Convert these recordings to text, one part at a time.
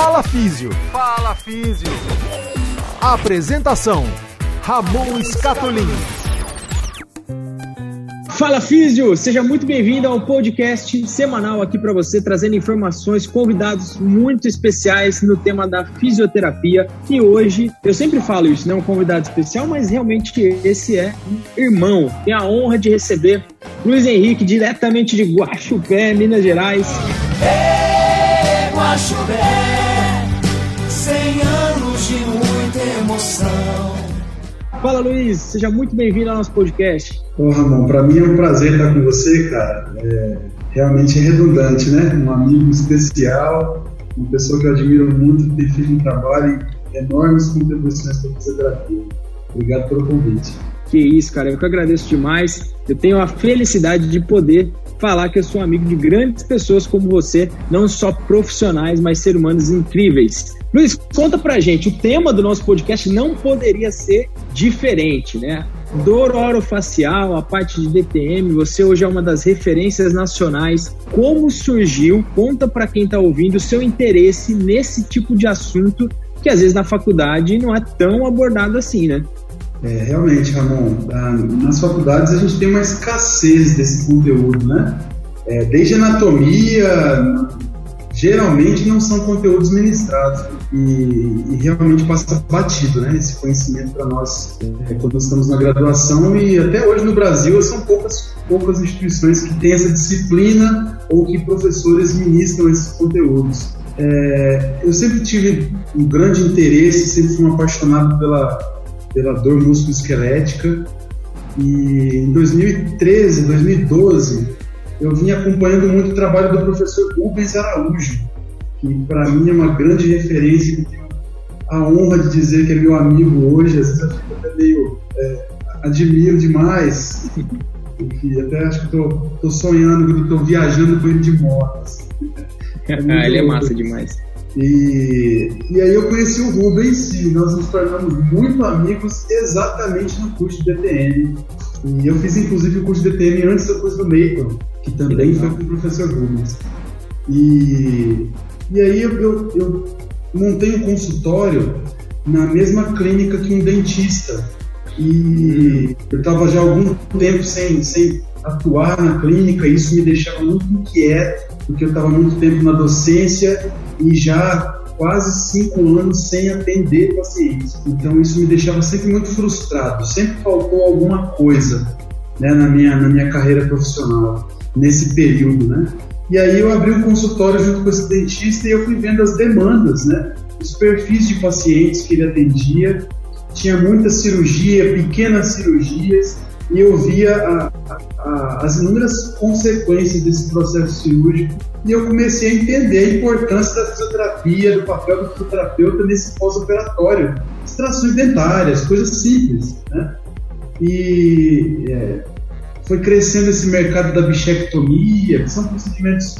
Fala Físio. Fala Físio. Apresentação: Ramon Escatolin. Fala Físio, seja muito bem-vindo ao podcast semanal aqui para você, trazendo informações, convidados muito especiais no tema da fisioterapia. E hoje, eu sempre falo isso, não é um convidado especial, mas realmente esse é um irmão. Tenho a honra de receber Luiz Henrique, diretamente de Guaxupé, Minas Gerais. É, Guaxupé, Fala Luiz, seja muito bem-vindo ao nosso podcast. Ô Ramon, para mim é um prazer estar com você, cara. É realmente redundante, né? Um amigo especial, uma pessoa que eu admiro muito, tem feito um trabalho e enormes contribuições para a fisioterapia. Obrigado pelo convite. Que isso, cara, eu que agradeço demais. Eu tenho a felicidade de poder falar que eu sou amigo de grandes pessoas como você, não só profissionais, mas seres humanos incríveis. Luiz, conta pra gente, o tema do nosso podcast não poderia ser diferente, né? Dor orofacial, a parte de DTM, você hoje é uma das referências nacionais. Como surgiu? Conta para quem está ouvindo o seu interesse nesse tipo de assunto que às vezes na faculdade não é tão abordado assim, né? É, realmente, Ramon, nas faculdades a gente tem uma escassez desse conteúdo, né? É, desde anatomia, geralmente não são conteúdos ministrados e, e realmente passa batido, né? Esse conhecimento para nós é, quando estamos na graduação e até hoje no Brasil são poucas poucas instituições que têm essa disciplina ou que professores ministram esses conteúdos. É, eu sempre tive um grande interesse, sempre fui um apaixonado pela pela dor musculoesquelética. E em 2013, 2012, eu vim acompanhando muito o trabalho do professor Rubens Araújo, que para mim é uma grande referência, que tenho a honra de dizer que é meu amigo hoje, às vezes eu fico até meio. É, admiro demais. Enfim, até acho que estou sonhando, estou viajando com ele de moto. Assim. É ele é massa demais. E, e aí eu conheci o Rubens e nós nos tornamos muito amigos exatamente no curso de DTM. E eu fiz inclusive o curso de DTM antes do curso do Maple, que também foi com o professor Rubens. E, e aí eu, eu, eu montei um consultório na mesma clínica que um dentista. E eu estava já há algum tempo sem, sem atuar na clínica, e isso me deixava muito inquieto, porque eu estava muito tempo na docência e já quase cinco anos sem atender pacientes. Então isso me deixava sempre muito frustrado, sempre faltou alguma coisa né, na, minha, na minha carreira profissional, nesse período, né? E aí eu abri um consultório junto com esse dentista e eu fui vendo as demandas, né? Os perfis de pacientes que ele atendia. Tinha muita cirurgia, pequenas cirurgias, e eu via a, a, as inúmeras consequências desse processo cirúrgico e eu comecei a entender a importância da fisioterapia, do papel do fisioterapeuta nesse pós-operatório, extrações dentárias, coisas simples, né? E é, foi crescendo esse mercado da bichectomia, que são procedimentos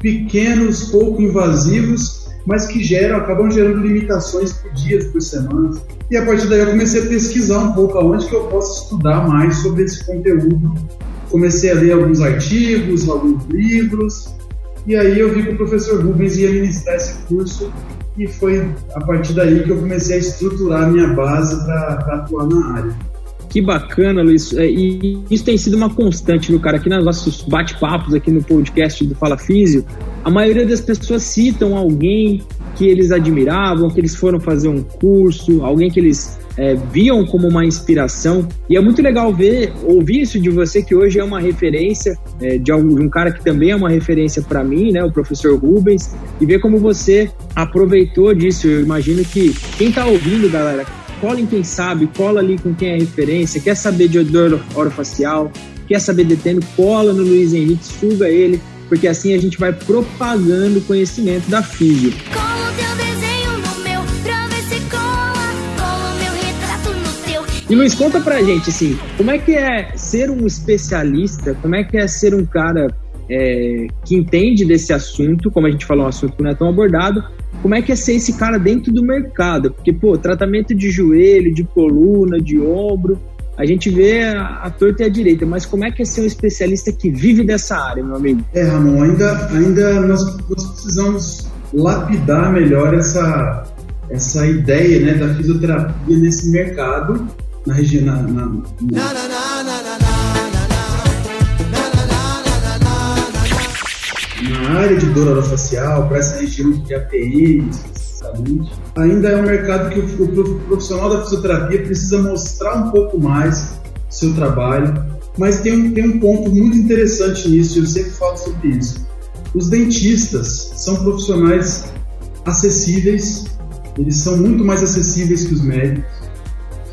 pequenos, pouco invasivos, mas que geram, acabam gerando limitações por dias, por semanas. E a partir daí eu comecei a pesquisar um pouco aonde que eu posso estudar mais sobre esse conteúdo. Comecei a ler alguns artigos, alguns livros, e aí eu vi que o professor Rubens ia ministrar esse curso e foi a partir daí que eu comecei a estruturar a minha base para atuar na área. Que bacana, Luiz. É, e isso tem sido uma constante, no cara? Aqui nos nossos bate-papos, aqui no podcast do Fala Físio, a maioria das pessoas citam alguém que eles admiravam, que eles foram fazer um curso, alguém que eles é, viam como uma inspiração. E é muito legal ver, ouvir isso de você, que hoje é uma referência é, de, um, de, um, cara que também é uma referência para mim, né, o professor Rubens, e ver como você aproveitou disso. Eu imagino que quem está ouvindo, galera, cola em quem sabe, cola ali com quem é referência, quer saber de odor orofacial, quer saber de detendo, cola no Luiz Henrique, suga ele, porque assim a gente vai propagando o conhecimento da física. E Luiz, conta pra gente, assim, como é que é ser um especialista, como é que é ser um cara é, que entende desse assunto, como a gente falou, um assunto que não é tão abordado, como é que é ser esse cara dentro do mercado? Porque, pô, tratamento de joelho, de coluna, de ombro, a gente vê a, a torta e a direita, mas como é que é ser um especialista que vive dessa área, meu amigo? É, Ramon, ainda, ainda nós, nós precisamos lapidar melhor essa, essa ideia né, da fisioterapia nesse mercado, na região. Na, na, na, na área de dor orofacial, para essa região de APM, especificamente, ainda é um mercado que o profissional da fisioterapia precisa mostrar um pouco mais seu trabalho, mas tem um, tem um ponto muito interessante nisso, eu sempre falo sobre isso. Os dentistas são profissionais acessíveis, eles são muito mais acessíveis que os médicos,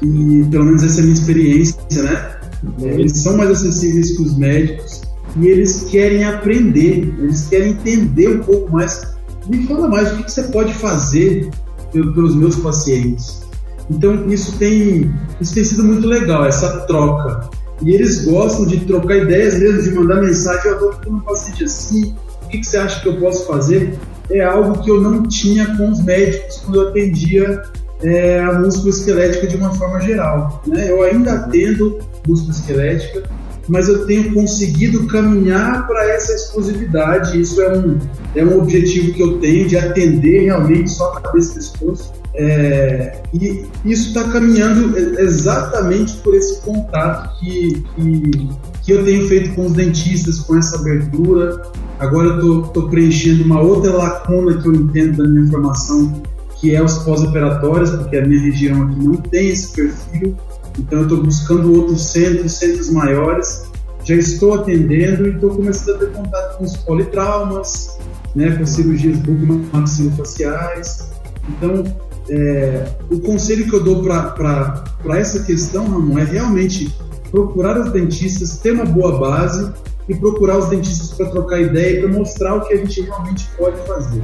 e pelo menos essa é a minha experiência, né? Eles são mais acessíveis que os médicos e eles querem aprender, eles querem entender um pouco mais. Me fala mais, o que você pode fazer pelos meus pacientes? Então, isso tem, isso tem sido muito legal, essa troca. E eles gostam de trocar ideias mesmo, de mandar mensagem: Eu estou com um paciente assim, o que você acha que eu posso fazer? É algo que eu não tinha com os médicos quando eu atendia é, a músculo esquelética de uma forma geral. Né? Eu ainda atendo músculo esquelética, mas eu tenho conseguido caminhar para essa exclusividade. Isso é um, é um objetivo que eu tenho de atender realmente só a cabeça e pescoço. É, e isso está caminhando exatamente por esse contato que, que, que, eu tenho feito com os dentistas, com essa abertura. Agora eu estou preenchendo uma outra lacuna que eu entendo da minha formação, que é os pós-operatórios, porque a minha região aqui não tem esse perfil. Então eu estou buscando outros centros, centros maiores. Já estou atendendo e estou começando a ter contato com os politraumas, né, com cirurgias bucomaxilofaciais. Então, é, o conselho que eu dou para essa questão, Ramon, é realmente procurar os dentistas, ter uma boa base e procurar os dentistas para trocar ideia e para mostrar o que a gente realmente pode fazer.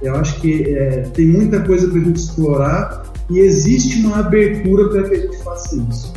Eu acho que é, tem muita coisa para a gente explorar e existe uma abertura para que a gente faça isso.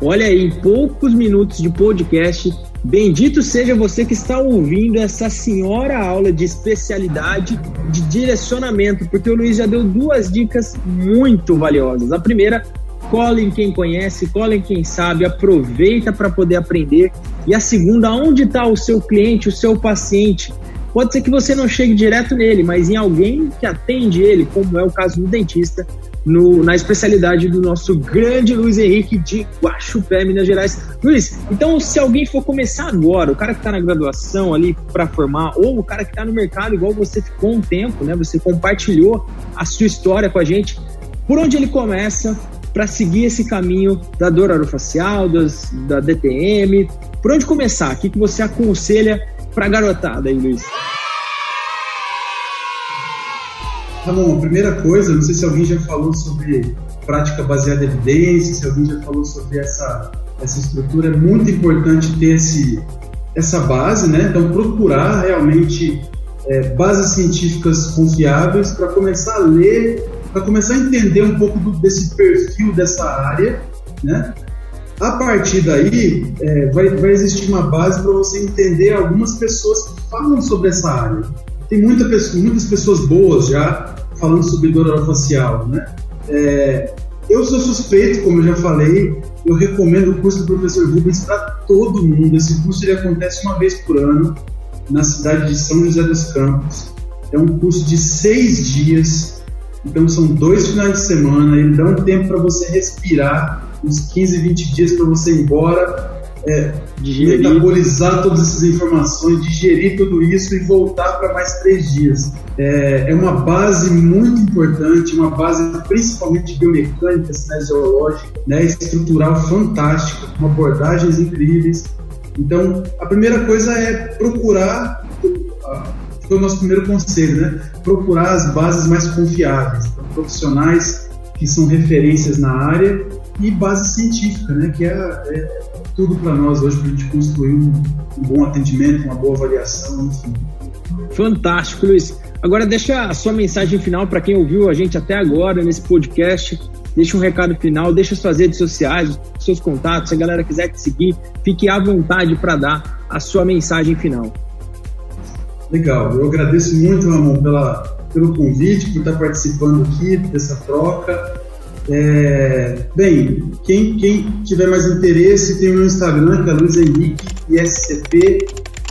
Olha aí, em poucos minutos de podcast, bendito seja você que está ouvindo essa senhora aula de especialidade de direcionamento, porque o Luiz já deu duas dicas muito valiosas. A primeira, colhem quem conhece, colhem quem sabe, aproveita para poder aprender. E a segunda, onde está o seu cliente, o seu paciente? Pode ser que você não chegue direto nele, mas em alguém que atende ele, como é o caso do dentista, no, na especialidade do nosso grande Luiz Henrique de Guaxupé, Minas Gerais. Luiz, então se alguém for começar agora, o cara que está na graduação ali para formar, ou o cara que está no mercado, igual você ficou um tempo, né? Você compartilhou a sua história com a gente. Por onde ele começa para seguir esse caminho da dor orofacial, das, da DTM? Por onde começar? O que, que você aconselha para a garotada aí, Luiz? Ramon, a primeira coisa, não sei se alguém já falou sobre prática baseada em evidência, se alguém já falou sobre essa, essa estrutura, é muito importante ter esse, essa base, né? Então, procurar realmente é, bases científicas confiáveis para começar a ler, para começar a entender um pouco do, desse perfil dessa área, né? A partir daí, é, vai, vai existir uma base para você entender algumas pessoas que falam sobre essa área. Tem muita, muitas pessoas boas já falando sobre dor orofacial, né? É, eu sou suspeito, como eu já falei, eu recomendo o curso do professor Rubens para todo mundo. Esse curso ele acontece uma vez por ano na cidade de São José dos Campos. É um curso de seis dias, então são dois finais de semana. Ele dá um tempo para você respirar, uns 15, 20 dias para você ir embora é, digerir. metabolizar todas essas informações, digerir tudo isso e voltar para mais três dias. É, é, uma base muito importante, uma base principalmente biomecânica, cinesiológica, né, estrutural fantástica, com abordagens incríveis. Então, a primeira coisa é procurar, foi o nosso primeiro conselho, né? Procurar as bases mais confiáveis, então, profissionais que são referências na área e base científica, né? Que é, é tudo para nós hoje para a gente construir um, um, bom atendimento, uma boa avaliação, enfim. Fantástico, Luiz. Agora deixa a sua mensagem final para quem ouviu a gente até agora nesse podcast. Deixa um recado final, deixa suas redes sociais, seus contatos, se a galera quiser te seguir, fique à vontade para dar a sua mensagem final. Legal, eu agradeço muito, Ramon, pela, pelo convite, por estar participando aqui dessa troca. É, bem, quem, quem, tiver mais interesse, tem o meu Instagram, que é Luiz Henrique ISCP.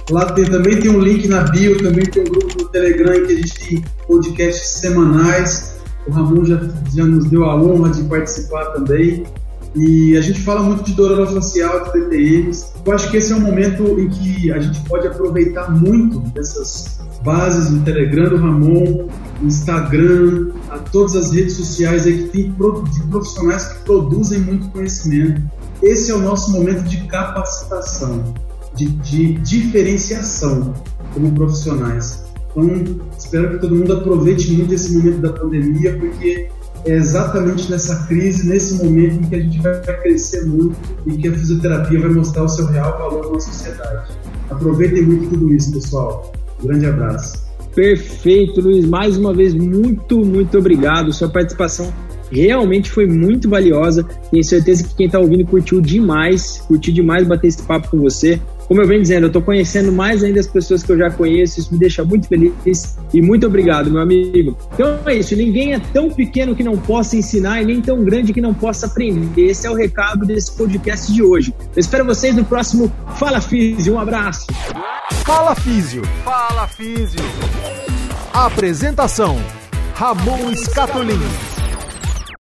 Lá tem, também tem um link na bio, também tem um grupo no Telegram que a gente tem podcasts semanais. O Ramon já, já nos deu a honra de participar também. E a gente fala muito de dor facial, de DTMs. Eu acho que esse é um momento em que a gente pode aproveitar muito dessas bases no Telegram do Ramon, Instagram, a todas as redes sociais aí que tem profissionais que produzem muito conhecimento. Esse é o nosso momento de capacitação, de, de diferenciação como profissionais. Então, espero que todo mundo aproveite muito esse momento da pandemia, porque é exatamente nessa crise, nesse momento em que a gente vai crescer muito e que a fisioterapia vai mostrar o seu real valor na sociedade. Aproveitem muito tudo isso, pessoal. Grande abraço. Perfeito, Luiz. Mais uma vez, muito, muito obrigado. Sua participação realmente foi muito valiosa. Tenho certeza que quem está ouvindo curtiu demais, curtiu demais bater esse papo com você. Como eu venho dizendo, eu estou conhecendo mais ainda as pessoas que eu já conheço, isso me deixa muito feliz e muito obrigado, meu amigo. Então é isso, ninguém é tão pequeno que não possa ensinar e nem tão grande que não possa aprender. Esse é o recado desse podcast de hoje. Eu espero vocês no próximo Fala Físio. Um abraço. Fala Físio. Fala Físio. Apresentação: Ramon Scatolini.